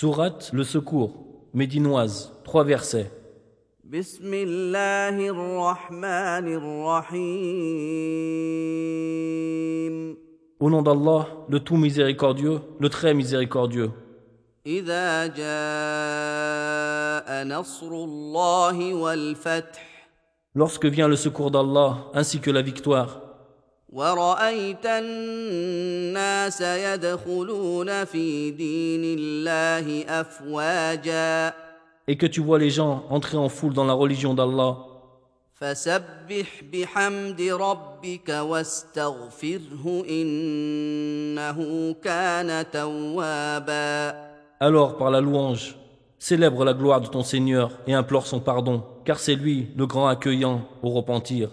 Sourate Le Secours, médinoise, trois versets. Au nom d'Allah, le tout miséricordieux, le très miséricordieux. Lorsque vient le secours d'Allah ainsi que la victoire ورأيت الناس يدخلون في دين الله أفواجا et que tu vois les gens entrer en foule dans la religion d'Allah, فسبح بحمد ربك واستغفره إنه كان توابا alors par la louange, célèbre la gloire de ton Seigneur et implore son pardon, car c'est lui le grand accueillant au repentir.